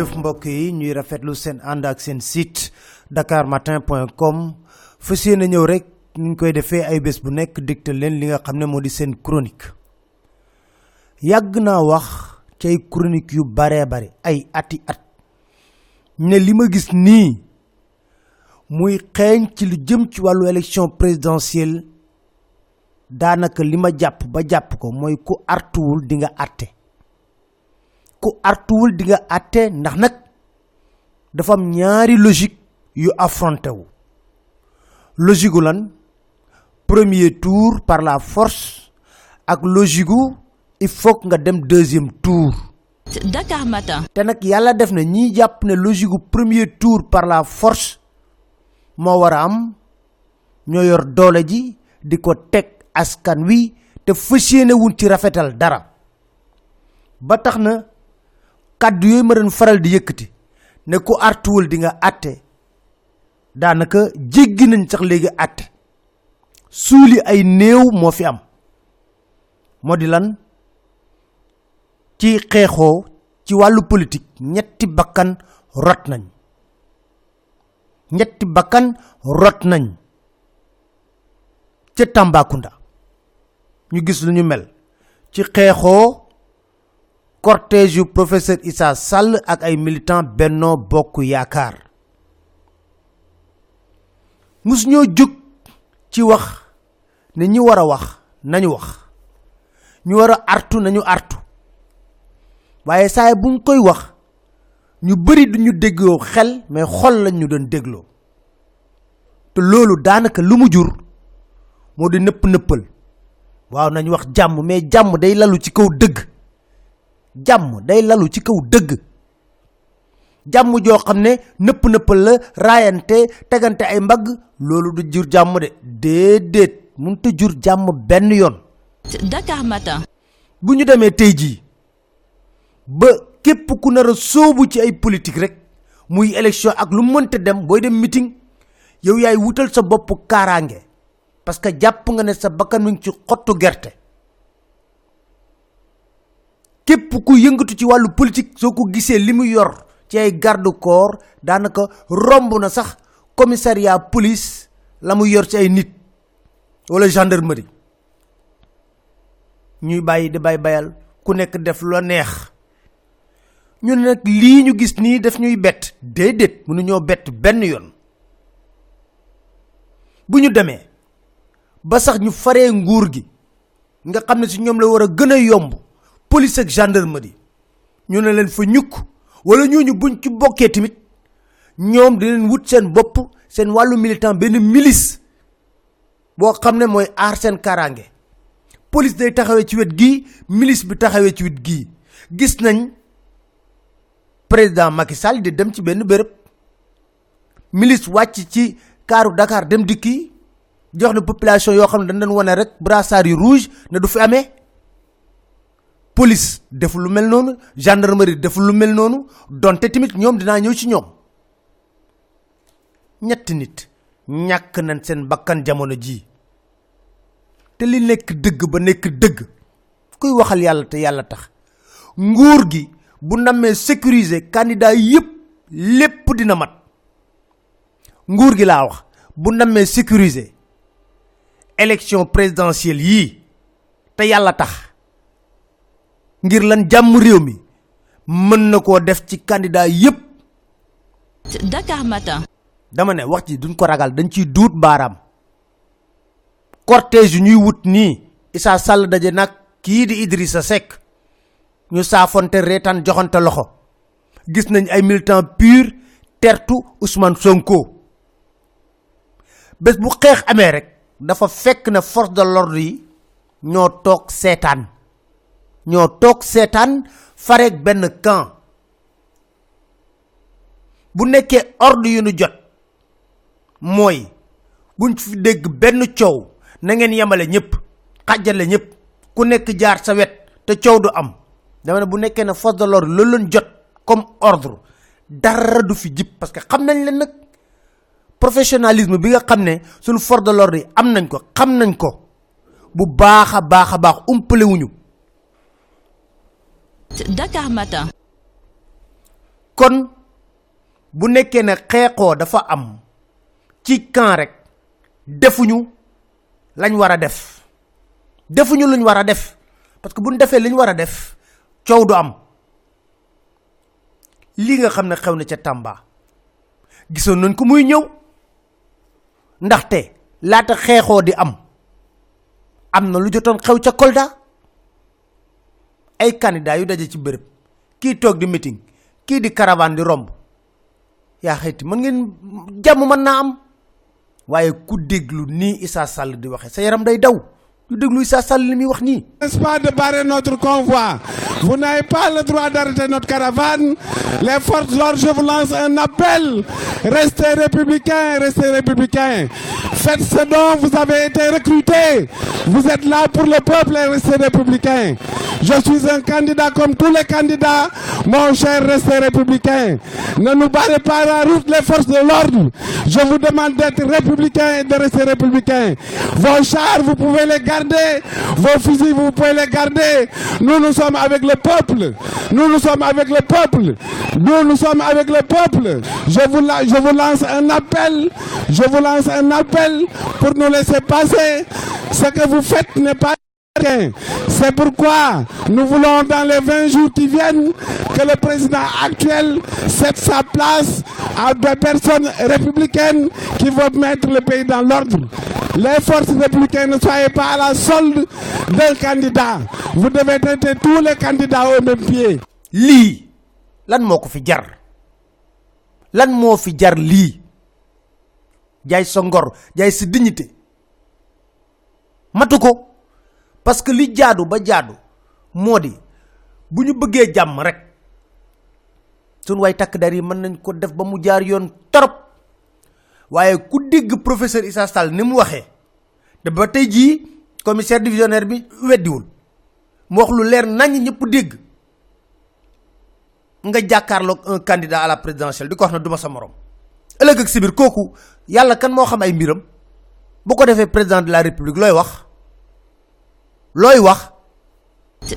jëf mbokk yi ñuy rafetlu seen ànd ak seen site dakarmatin.com fas yéene ñëw rek ñu koy defee ay bés bu nekk digtal leen li nga xam ne moo di seen chronique. Yàgg naa wax ci ay chronique yu baree bare ay ati at. Ne li ma gis nii muy xeeñ ci lu jëm ci wàllu élection présidentielle. Daanaka li ma jàpp ba jàpp ko mooy ku artuwul di nga àtte ku artuwul di nga àtte ndax nag dafa am ñaari logique yu affronté wu. Logique lan? Premier tour par la force ak logique il faut nga dem deuxième tour. Dakar Matin. te nag yàlla def na ñiy jàpp ne logique premier tour par la force moo war a am ñoo yor doole ji di ko teg askan wi te fas yéene wuñ ci rafetal dara. Ba na kàddu yooyu ma faral di yëkkati ne ku artuwul di nga àtte daanaka jéggi nañ sax léegi àtte suuli ay néew moo fi am. Moo di lan? Ci xeexoo ci wàllu politique ñetti bakkan rot nañ. Ñetti bakkan rot nañ. Ca Tambacounda ñu gis lu ñu mel. Ci xeexoo cortège yu professeur Issa Sall ak ay militant Benno Bokk Yaakaar. Mus ñoo jóg ci wax ne ñi war a wax nañu wax. Ñu war a artu nañu artu. Waaye saay buñ koy wax ñu bari duñu dégloo xel mais xol lañ ñu doon dégloo. Te loolu daanaka lu mu jur moo di nëpp nëppal nañ wax jàmm mais jàmm day lalu ci kaw dëgg jàmm day lalu ci kaw dëgg. Jàmm joo xam ne nëpp nëppal la raayante tegante ay mbagg loolu du jur jàmm de. Déedéet mënut jur jàmm benn yoon. Dakar Matin. bu ñu demee tey jii ba képp ku nar a sóobu ci ay politique rek muy élection ak lu mënta dem booy dem meeting yow yaay wutal sa bopp kaaraange. Parce que jàpp nga ne sa bakkan mi ngi ci xottu gerte képp ku yëngatu ci wàllu politique soo ko gisee li mu yor ci ay garde corps daanaka romb na sax commissariat police la mu yor ci ay nit wala gendarmerie. Ñuy bàyyi di bay bayal ku nekk def lu neex. Ñu nag lii ñu gis nii daf ñuy bett. Déedéet mënuñoo bett benn yoon. Bu ñu demee ba sax ñu faree nguur gi nga xam ne si ñoom la war a gën a yomb police ak gendarmerie. Ñu ne leen fa ñukk wala ñooñu buñ ci bokkee tamit ñoom dinañ wut seen bopp seen wàllu militant benn milice boo xam ne mooy aar seen kaaraange. Police day taxawee ci wet gii milice bi taxawee ci wet gii. Gis nañ président Macky Sall di dem ci benn béréb milice wàcc ci kaaru Dakar dem dikki jox na population yoo xam ne dañ leen wane rek brassard yu rouge ne du fi amee police def lu mel noonu gendarmerie def lu mel noonu donte tamit ñoom dinaa ñëw ci ñoom. Ñetti nit ñàkk nañ seen bakkan jamono jii te li nekk dëgg ba nekk dëgg kuy waxal yàlla te yàlla tax. Nguur gi bu nammee sécuriser candidat yépp lépp dina mat. Nguur gi laa wax bu nammee sécuriser élection présidentielle yii te yàlla tax. Ngir lan jàmm réew mi. Mën na koo def ci candidat yépp. Dakar Matin. dama ne wax ji duñ ko ragal dañ ciy duut baaraam. Cortège yu ñuy wut nii Issa Sall daje nag kii di Idrissa Seck. Ñu saafonte reetaan joxante loxo. Gis nañ ay militant pur tertu Ousmane Sonko. Bés bu xeex amee rek dafa fekk na force de l'ordre yi ñoo toog seetaan ñoo toog seetaan fareeg benn camp bu nekkee ordre yu nu jot. Mooy buñ fi dégg benn coow na ngeen yemale ñëpp xàjjale ñëpp. Ku nekk jaar sa wet te coow du am. Dama ne bu nekkee ne force de l'ordre loolu leen jot comme ordre dara du fi jib parce que xam nañ leen nag. Professionnalisme bi nga xam ne suñu force de yi am nañ ko xam nañ ko. Bu baax a baax a baax umpale wuñu Dakar Matin. kon bu nekkee ne xeexoo dafa am ci camp rek defuñu lañ war a def. Defuñu luñ war a def parce que buñ defee liñ war a def coow du am. Lii nga xam ne xew na ca Tamba gisoon nañ ko muy ñëw. Ndaxte laata xeexoo di am am na lu jotoon xew ca Kolda. Ay candidat yu daje ci bërëb kii toog di meeting kii di caravane di romb yaa xayti mën ngeen jàmm mën naa am waaye ku déglu nii Issa Sall di waxe sa yaram day daw du déglu Issa Sall li muy wax nii N'est-ce pas de barrer notre convoi? Vous n'avez pas le droit d'arrêter notre caravane. Les forces l'ordre, je vous lance un appel. Restez républicains, restez républicains. Faites ce dont vous avez été recrutés. Vous êtes là pour le peuple et restez républicains. Je suis un candidat comme tous les candidats. Mon cher, restez républicains. Ne nous barrez pas la route, les forces de l'ordre. Je vous demande d'être républicains et de rester républicains. Vos chars, vous pouvez les garder. Vos fusils, vous pouvez les garder. Nous, nous sommes avec le peuple. Nous, nous sommes avec le peuple. Nous, nous sommes avec le peuple. Je vous, je vous lance un appel. Je vous lance un appel pour nous laisser passer. Ce que vous faites n'est pas C'est pourquoi nous voulons dans les 20 jours qui viennent que le président actuel cède sa place à des personnes républicaines qui vont mettre le pays dans l'ordre. Les forces républicaines ne soyez pas à la solde d'un candidat. Vous devez traiter tous les candidats au même pied. lii lan moo ko fi jar? Lan moo fi jar dignité matu ko parce que li jaadu ba jaadu moo di bu ñu bëggee jàmm rek sun way takk dar yi mën nañ ko def ba mu jaar yoon torop. Waaye ku dégg professeur Issa Sall ni mu waxee te ba tey jii commissaire divisionnaire bi weddiwul. Mu wax lu leer nañ ñëpp dégg. Nga jàkkaarloog un candidat à la présidentielle di ko wax na duma sa morom. Ëllëg ak si biir kooku yàlla kan moo xam ay mbiram? Bu ko defee président de la république looy wax looy wax?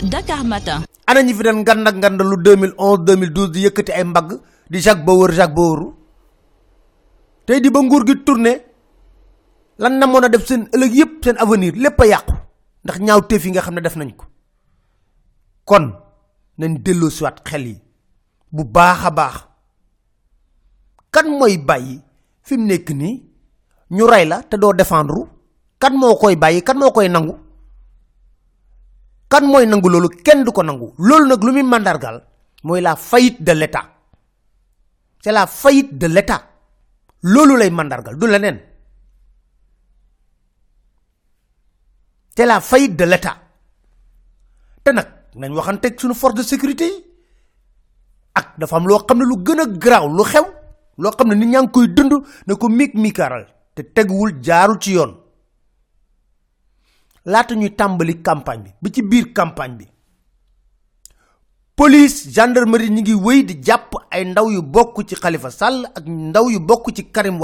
Dakar Matin. ana ñi fi den ngand ak ngand lu 2011 2012 di yëkkati ay mbagg di Jacques Bauer Jacques Bauer. Tey di ba nguur gi tourné lan na mën a def seen ëllëg yépp seen avenir lépp a yàqu. Ndax ñaaw teef yi nga xam ne def nañ ko. Kon nañ delloo siwaat xel yi bu baax a baax. Kan mooy bàyyi fi mu nekk nii? Ñu rey la te doo défendre. Kan moo koy bàyyi? Kan moo koy nangu kan mooy nangu loolu kenn du ko nangu. Loolu nag lu muy mandargal mooy la faillite de l'état. C'est la faillite de l'état. Loolu lay mandargal du leneen. C'est la faillite de l'état. Te nag nañ waxanteeg suñu force de sécurité ak dafa am loo xam ne lu gën a garaaw lu xew loo xam ne nit ñaa ngi koy dund ne ko miig miikaaral te teguwul jaarul ci yoon laata ñuy tàmbali campagne bi bi ci biir campagne bi. Police gendarmerie ñi ngi wéy di jàpp ay ndaw yu bokk ci Khalifa Sall ak ndaw yu bokk ci Karim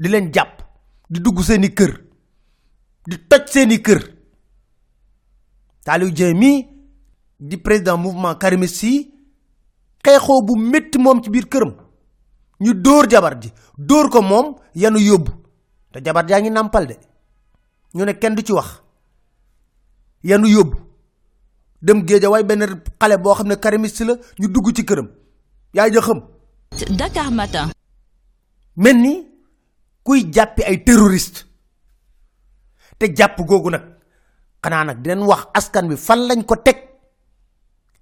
di leen jàpp di dugg seeni kër di toj seeni kër. Dieng mii di président mouvement karimiste yi xeexoo bu métti moom ci biir këram. Ñu dóor jabar ji dóor ko moom yanu yóbbu. Te jabar jaa ngi nàmpal de ñu ne kenn du ci wax. Yanu yóbbu. Dem géeja way benn xale boo xam ne karimiste la ñu dugg ci këram. Yaay ja xam. Dakar Matin. mel ni kuy jàppi ay terroriste. Te jàpp googu nag xanaa nag dinañ wax askan wi fan lañ ko teg.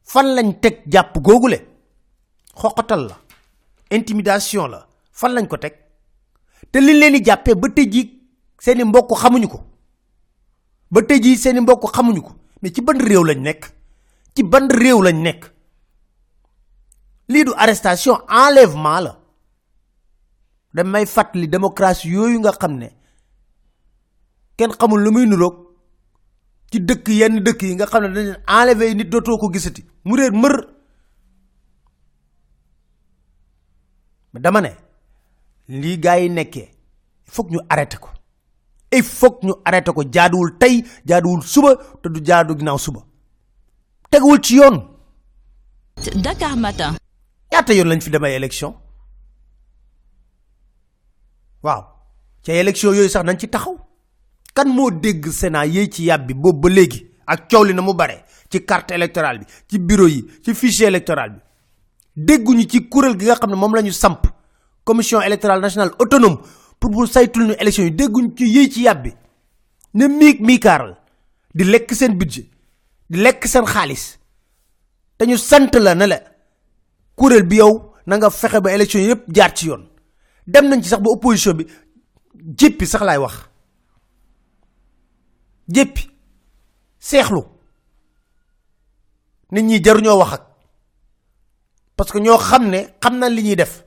Fan lañ teg jàpp googule xoqatal la. Intimidation la. Fan lañ ko teg? Te liñ leen di jàppee ba jii seeni mbokk xamuñu ko ba tey jii seeni mbokk xamuñu ko mais ci ban réew lañ nekk? Ci ban réew lañ nekk? Lii du arrestation enlèvement la. Damay fàttali démocratie yooyu nga xam ne kenn xamul lu muy nuroog ci dëkk yenn dëkk yi nga xam ne dañ enlever nit dootoo ko gisati. Mu réer mër. Dama ne lii gaa yi nekkee il ñu arrêté ko. Il faut ñu arrêté ko. Jaaduwul tey jaaduwul suba te du jaadu ginnaaw suba. Teguwul ci yoon. Dakar Matin. ñaata yoon lañ fi dem ay élection? Waaw. Ca élection yooyu sax nañ ci taxaw. Kan moo dégg sénat yéey ci yàbbi boobu ba léegi? Ak coow li na mu bare ci carte électorale bi ci bureau yi ci fichier électoral bi. Dégguñu ci kuréel gi nga xam ne moom la ñu samp. Commission électorale nationale autonome pour bu saytul ñu élection yi dégguñu ci yéey ci yàbbi. Ne miig miikaaral di lekk seen budget di lekk seen xaalis. Te ñu sant la ne la kuréel bi yow na nga fexe ba élection yi yëpp jaar ci yoon. Dem nañ ci sax ba opposition bi jéppi sax laay wax. Jéppi. Seexlu. Nit ñi wax ak. Parce que ñoo xam ne xam na li ñuy def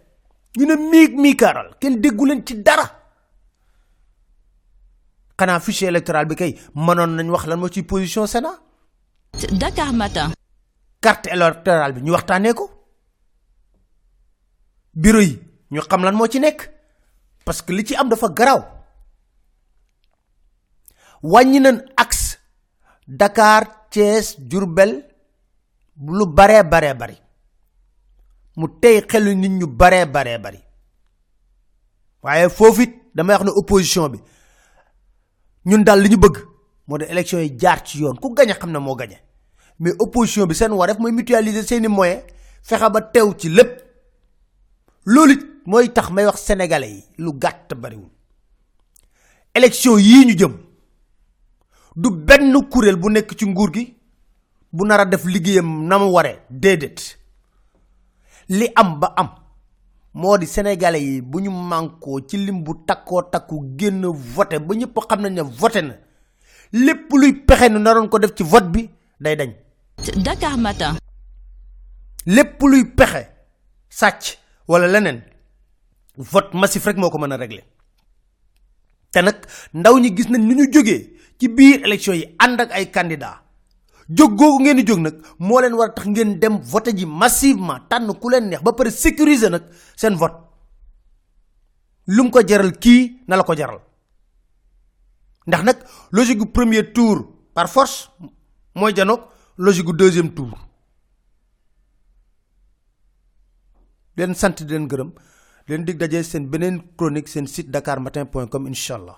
ñu ne miig miikaaral kenn déggu leen ci dara. Xanaa fichier électoral bi kay mënoon nañ wax lan moo ci position Sénat. Dakar Matin. carte électorale bi ñu waxtaanee ko. Bureau yi ñu xam lan moo ci nekk. Parce que li ci am dafa garaaw. Wàññi nañ axe Dakar Thiès Diourbel lu baree baree bari. Mu tey xelu nit ñu baree baree bari waaye foofu it damay wax ne opposition bi ñun daal li ñu bëgg moo de élection yi jaar ci yoon. Ku gañe xam ne moo gañe mais opposition bi seen wareef mooy mutualiser seeni moyens fexe ba teew ci lépp. Loolu it mooy tax may wax sénégalais yi lu gàtt bariwul. Élection yii ñu jëm du benn kuréel bu nekk ci nguur gi bu nar a def liggéeyam na mu waree déedéet. Li am ba am. Moo di sénégalais yi bu ñu mànkoo ci lim bu takkoo takku génn voté ba ñëpp xam nañ ne voté na. Lépp luy pexe nu naroon ko def ci vote bi day dañ. Dakar Matin. lépp luy pexe sàcc wala leneen vote massif rek moo ko mën a régler. Te nag ndaw ñi gis nañ ni ñu jógee ci biir élection yi ànd ak ay candidat jóg googu ngeen di jóg nag moo leen war tax ngeen dem voté ji massivement tànn ku leen neex ba pare sécuriser nag seen vote. Lu mu ko jaral kii na la ko jaral. Ndax nag logique premier tour par force mooy janoog logique deuxième tour. Leen sant di leen gërëm leen dig daje seen beneen chronique seen site dakarmatin point com incha allah